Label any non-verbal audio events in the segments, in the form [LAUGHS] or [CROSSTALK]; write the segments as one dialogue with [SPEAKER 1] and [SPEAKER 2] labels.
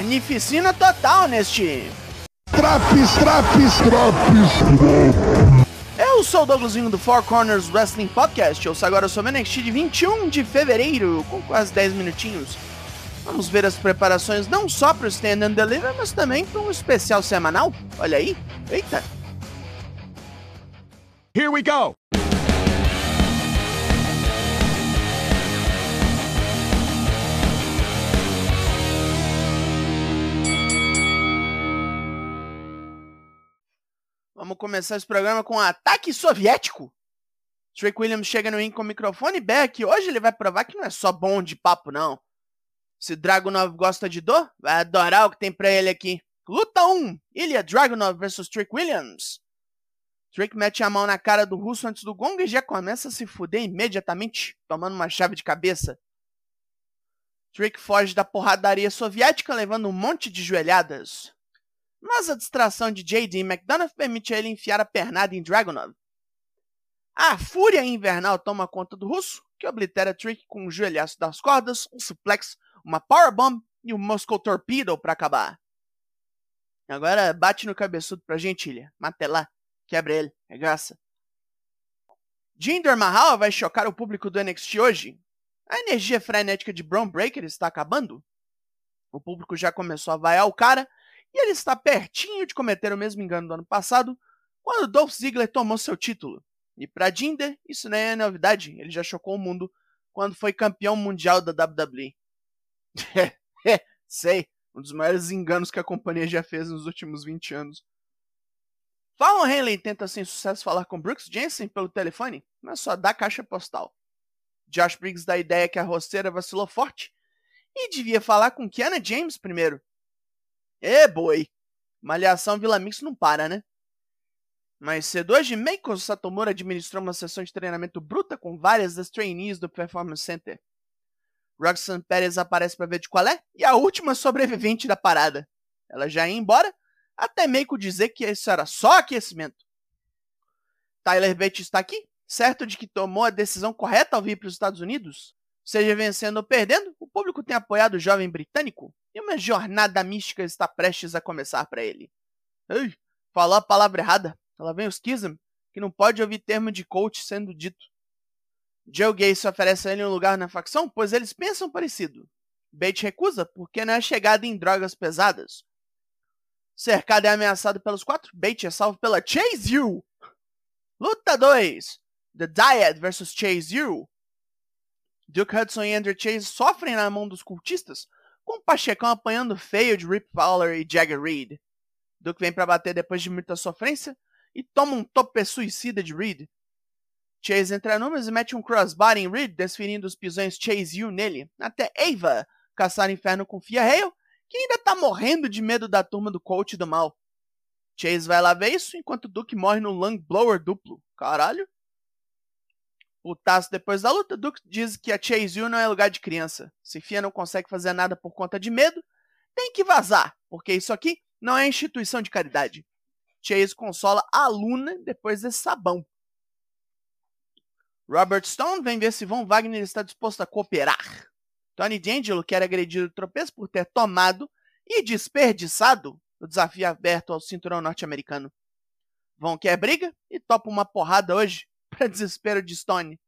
[SPEAKER 1] carnificina total neste.
[SPEAKER 2] Traps, traps, traps.
[SPEAKER 1] Eu sou o Douglasinho do Four Corners Wrestling Podcast. Eu sou agora sobre o NXT de 21 de fevereiro, com quase 10 minutinhos. Vamos ver as preparações não só para o Stand and Deliver, mas também para um especial semanal. Olha aí. Eita.
[SPEAKER 2] Here we go.
[SPEAKER 1] Vamos começar esse programa com um ataque soviético. Drake Williams chega no ring com o microfone e Beck. Hoje ele vai provar que não é só bom de papo, não. Se Dragunov gosta de dor, vai adorar o que tem pra ele aqui. Luta 1: Ilya Dragunov vs Trick Williams. Trick mete a mão na cara do russo antes do gong e já começa a se fuder imediatamente, tomando uma chave de cabeça. Trick foge da porradaria soviética levando um monte de joelhadas. Mas a distração de JD McDonough permite a ele enfiar a pernada em Dragunov. A fúria invernal toma conta do russo, que oblitera Trick com um joelhaço das cordas, um suplex, uma powerbomb e um Moscow Torpedo para acabar. Agora bate no cabeçudo pra gentilha. Mata lá. Quebra ele. É graça. Jinder Mahal vai chocar o público do NXT hoje. A energia frenética de Braun Breaker está acabando. O público já começou a vaiar o cara e ele está pertinho de cometer o mesmo engano do ano passado, quando Dolph Ziggler tomou seu título. E para Jinder, isso não é novidade, ele já chocou o mundo quando foi campeão mundial da WWE. [LAUGHS] É, sei, um dos maiores enganos que a companhia já fez nos últimos 20 anos. Fallon Henley tenta sem sucesso falar com Brooks Jensen pelo telefone, mas só dá caixa postal. Josh Briggs dá a ideia que a roceira vacilou forte e devia falar com Kiana James primeiro. É, boi! Malhação Vila Mix não para, né? Mais cedo hoje, Meiko Satomura administrou uma sessão de treinamento bruta com várias das trainees do Performance Center. Roxanne Perez aparece para ver de qual é e a última sobrevivente da parada. Ela já ia embora, até Meiko dizer que isso era só aquecimento. Tyler Bate está aqui, certo de que tomou a decisão correta ao vir para os Estados Unidos. Seja vencendo ou perdendo, o público tem apoiado o jovem britânico e uma jornada mística está prestes a começar para ele. Ei, falou a palavra errada. Ela vem o Schism, que não pode ouvir termo de coach sendo dito. Joe Gacy oferece a ele um lugar na facção, pois eles pensam parecido. Bate recusa porque não é chegada em drogas pesadas. Cercado e ameaçado pelos quatro, Bate é salvo pela Chase U. Luta 2: The Dyad vs Chase U. Duke Hudson e Andrew Chase sofrem na mão dos cultistas, com o Pachecão apanhando feio de Rip Fowler e Jagger Reed. Duke vem para bater depois de muita sofrência e toma um tope suicida de Reed. Chase entra numas e mete um crossbody em Reed, desferindo os pisões Chase U nele, até Ava caçar inferno com Fia Hale, que ainda tá morrendo de medo da turma do coach do mal. Chase vai lá ver isso, enquanto Duke morre no lung blower duplo. Caralho. Putaço depois da luta, Duke diz que a Chase U não é lugar de criança. Se Fia não consegue fazer nada por conta de medo, tem que vazar, porque isso aqui não é instituição de caridade. Chase consola a aluna depois desse sabão. Robert Stone vem ver se Von Wagner está disposto a cooperar. Tony D'Angelo quer agredir o tropeço por ter tomado e desperdiçado o desafio aberto ao cinturão norte-americano. Von quer briga e topa uma porrada hoje, [LAUGHS] desespero de Stone.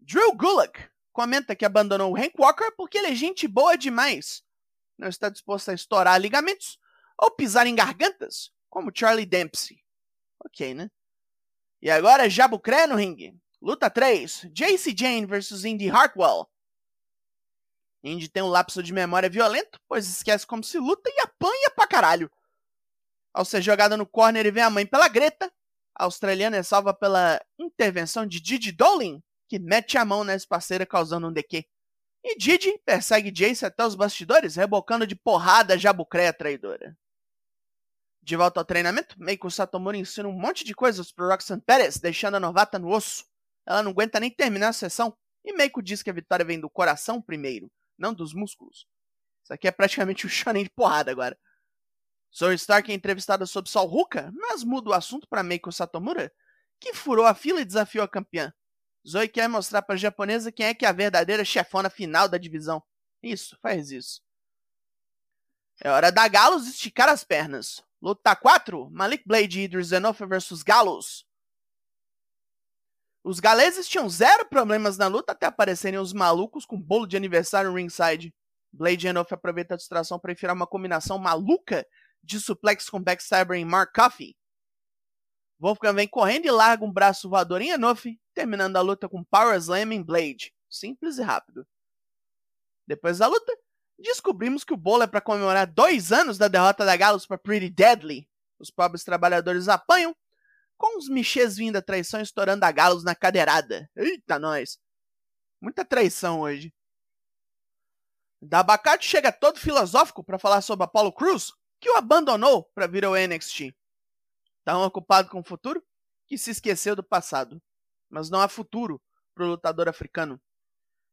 [SPEAKER 1] Drew Gulak comenta que abandonou o Hank Walker porque ele é gente boa demais. Não está disposto a estourar ligamentos ou pisar em gargantas, como Charlie Dempsey. Ok, né? E agora Jabucré no ringue. Luta 3. JC Jane vs Indy Hartwell. Indy tem um lapso de memória violento, pois esquece como se luta e apanha pra caralho. Ao ser jogada no corner e vem a mãe pela greta, a australiana é salva pela intervenção de Didi Dolin, que mete a mão nessa parceira causando um DQ. E Didi persegue Jace até os bastidores, rebocando de porrada a jabucréia traidora. De volta ao treinamento, Meiko Satomura ensina um monte de coisas pro Roxanne Perez, deixando a novata no osso. Ela não aguenta nem terminar a sessão, e Meiko diz que a vitória vem do coração primeiro, não dos músculos. Isso aqui é praticamente um shonen de porrada agora. Zoe Stark é entrevistada sobre Sol Ruka, mas muda o assunto para Meiko Satomura, que furou a fila e desafiou a campeã. Zoe quer mostrar para a japonesa quem é que é a verdadeira chefona final da divisão. Isso, faz isso. É hora da Galos esticar as pernas. Luta 4, Malik Blade e Idris Enofa vs Galos. Os galeses tinham zero problemas na luta até aparecerem os malucos com bolo de aniversário no ringside. Blade e Enofa aproveita a distração para enfiar uma combinação maluca de suplex com backstabber em Mark Coffey. Wolfgang vem correndo e larga um braço voador em Enofe, terminando a luta com Power Slam em Blade. Simples e rápido. Depois da luta, descobrimos que o bolo é para comemorar dois anos da derrota da Gallows para Pretty Deadly. Os pobres trabalhadores apanham, com os michês vindo a traição estourando a Gallows na cadeirada. Eita, nós! Muita traição hoje. Da chega todo filosófico para falar sobre Apollo Cruz, que o abandonou para vir ao NXT. Tão ocupado com o futuro que se esqueceu do passado. Mas não há futuro para o lutador africano.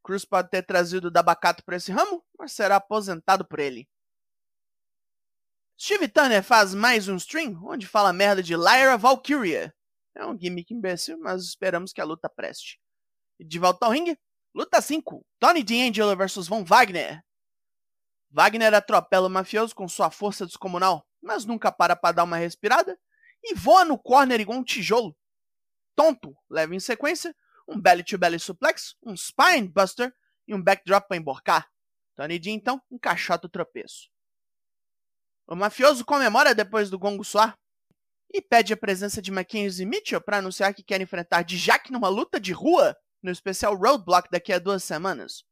[SPEAKER 1] Cruz pode ter trazido o Dabacato para esse ramo, mas será aposentado por ele. Steve Turner faz mais um stream onde fala merda de Lyra Valkyria. É um gimmick imbecil, mas esperamos que a luta preste. De volta ao ringue, luta 5: Tony D'Angelo vs Von Wagner. Wagner atropela o mafioso com sua força descomunal, mas nunca para para dar uma respirada e voa no corner igual um tijolo. Tonto leva em sequência um belly-to-belly suplex, um spine buster e um backdrop para emborcar. Tony D então encaixota o tropeço. O mafioso comemora depois do gongo soar e pede a presença de Mackenzie Mitchell para anunciar que quer enfrentar Dijak numa luta de rua no especial Roadblock daqui a duas semanas.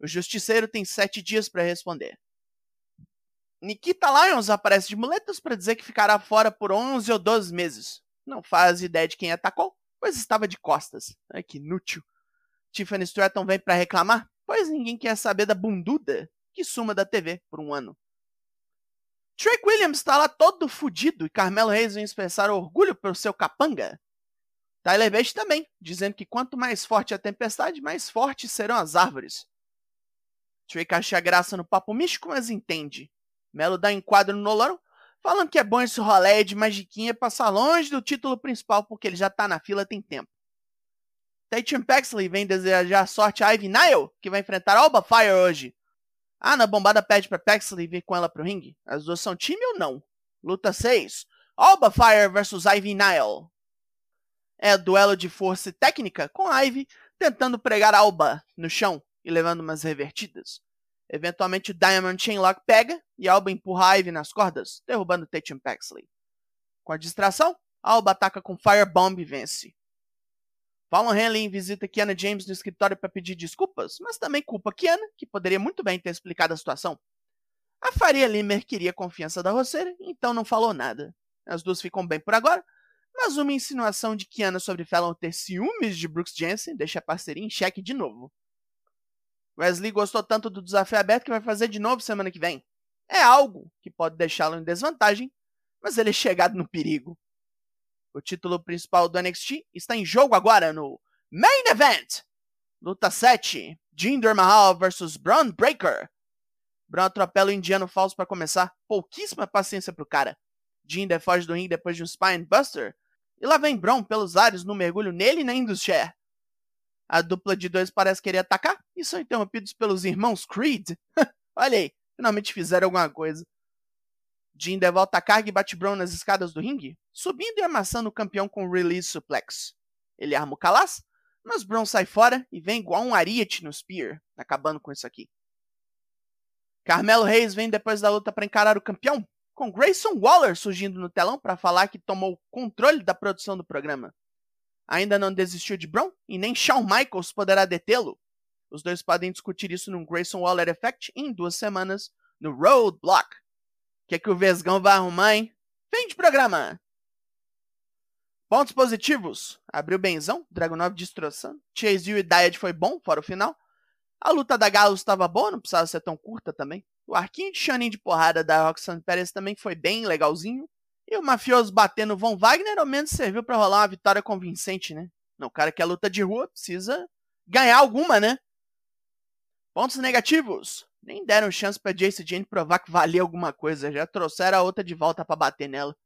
[SPEAKER 1] O justiceiro tem sete dias para responder. Nikita Lyons aparece de muletas para dizer que ficará fora por 11 ou 12 meses. Não faz ideia de quem atacou, pois estava de costas. Ai, que inútil. Tiffany Stratton vem para reclamar, pois ninguém quer saber da bunduda que suma da TV por um ano. Drake Williams está lá todo fudido e Carmelo Reis vem expressar orgulho pelo seu capanga. Tyler Bate também, dizendo que quanto mais forte a tempestade, mais fortes serão as árvores. Drake acha graça no papo místico, mas entende. Melo dá enquadro no Nolorão, falando que é bom esse rolê de magiquinha passar longe do título principal porque ele já tá na fila tem tempo. Tatum Paxley vem desejar sorte a Ivy Nile, que vai enfrentar Alba Fire hoje. Ah, na bombada pede pra Paxley vir com ela pro ringue. As duas são time ou não? Luta 6. Alba Fire vs Ivy Nile. É duelo de força e técnica, com Ivy tentando pregar Alba no chão e levando umas revertidas. Eventualmente, Diamond Chainlock pega e Alba empurra Ivy nas cordas, derrubando Tatum Paxley. Com a distração, Alba ataca com Firebomb e vence. Fallon Henley visita Kiana James no escritório para pedir desculpas, mas também culpa Kiana, que poderia muito bem ter explicado a situação. A Faria Limer queria a confiança da roceira, então não falou nada. As duas ficam bem por agora, mas uma insinuação de Kiana sobre Fallon ter ciúmes de Brooks Jensen deixa a parceria em xeque de novo. Wesley gostou tanto do desafio aberto que vai fazer de novo semana que vem. É algo que pode deixá-lo em desvantagem, mas ele é chegado no perigo. O título principal do NXT está em jogo agora no Main Event. Luta 7, Jinder Mahal vs Braun Breaker. Braun atropela o indiano falso para começar. Pouquíssima paciência pro cara. Jinder foge do ringue depois de um Spine Buster. E lá vem Braun pelos ares no mergulho nele e na Indus A dupla de dois parece querer atacar e são interrompidos pelos irmãos Creed. [LAUGHS] Olha aí, finalmente fizeram alguma coisa. Jinder volta a carga e bate Braun nas escadas do ringue, subindo e amassando o campeão com o Release Suplex. Ele arma o Calas, mas Braun sai fora e vem igual um ariete no Spear, acabando com isso aqui. Carmelo Reis vem depois da luta para encarar o campeão, com Grayson Waller surgindo no telão para falar que tomou controle da produção do programa. Ainda não desistiu de Braun e nem Shawn Michaels poderá detê-lo. Os dois podem discutir isso no Grayson Waller Effect em duas semanas no Roadblock que é que o Vesgão vai arrumar, hein? Fim de programa! Pontos positivos. Abriu benzão, Dragunov destroçando. Chase U e Diet foi bom, fora o final. A luta da Galo estava boa, não precisava ser tão curta também. O arquinho de Shanin de porrada da Roxanne Perez também foi bem legalzinho. E o mafioso batendo Von Wagner ao menos serviu para rolar uma vitória convincente, né? Não, o cara que é luta de rua precisa ganhar alguma, né? Pontos negativos. Nem deram chance pra Jace Jane provar que valia alguma coisa, já trouxeram a outra de volta para bater nela.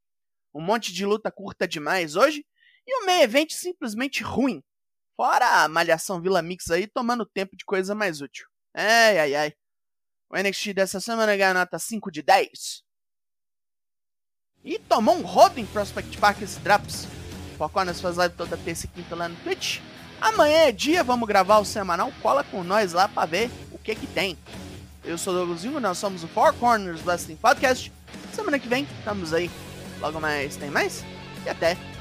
[SPEAKER 1] Um monte de luta curta demais hoje e o meio evento simplesmente ruim. Fora a malhação Vila Mix aí tomando tempo de coisa mais útil. Ai, ai, ai. O NXT dessa semana ganha nota 5 de 10. E tomou um rodo em Prospect Park esse Drops. Foconas faz live toda terça e quinta lá no Twitch. Amanhã é dia, vamos gravar o semanal. Cola com nós lá pra ver o que que tem. Eu sou o Douglas Jung, nós somos o Four Corners Wrestling Podcast. Semana que vem, estamos aí. Logo mais, tem mais? E até!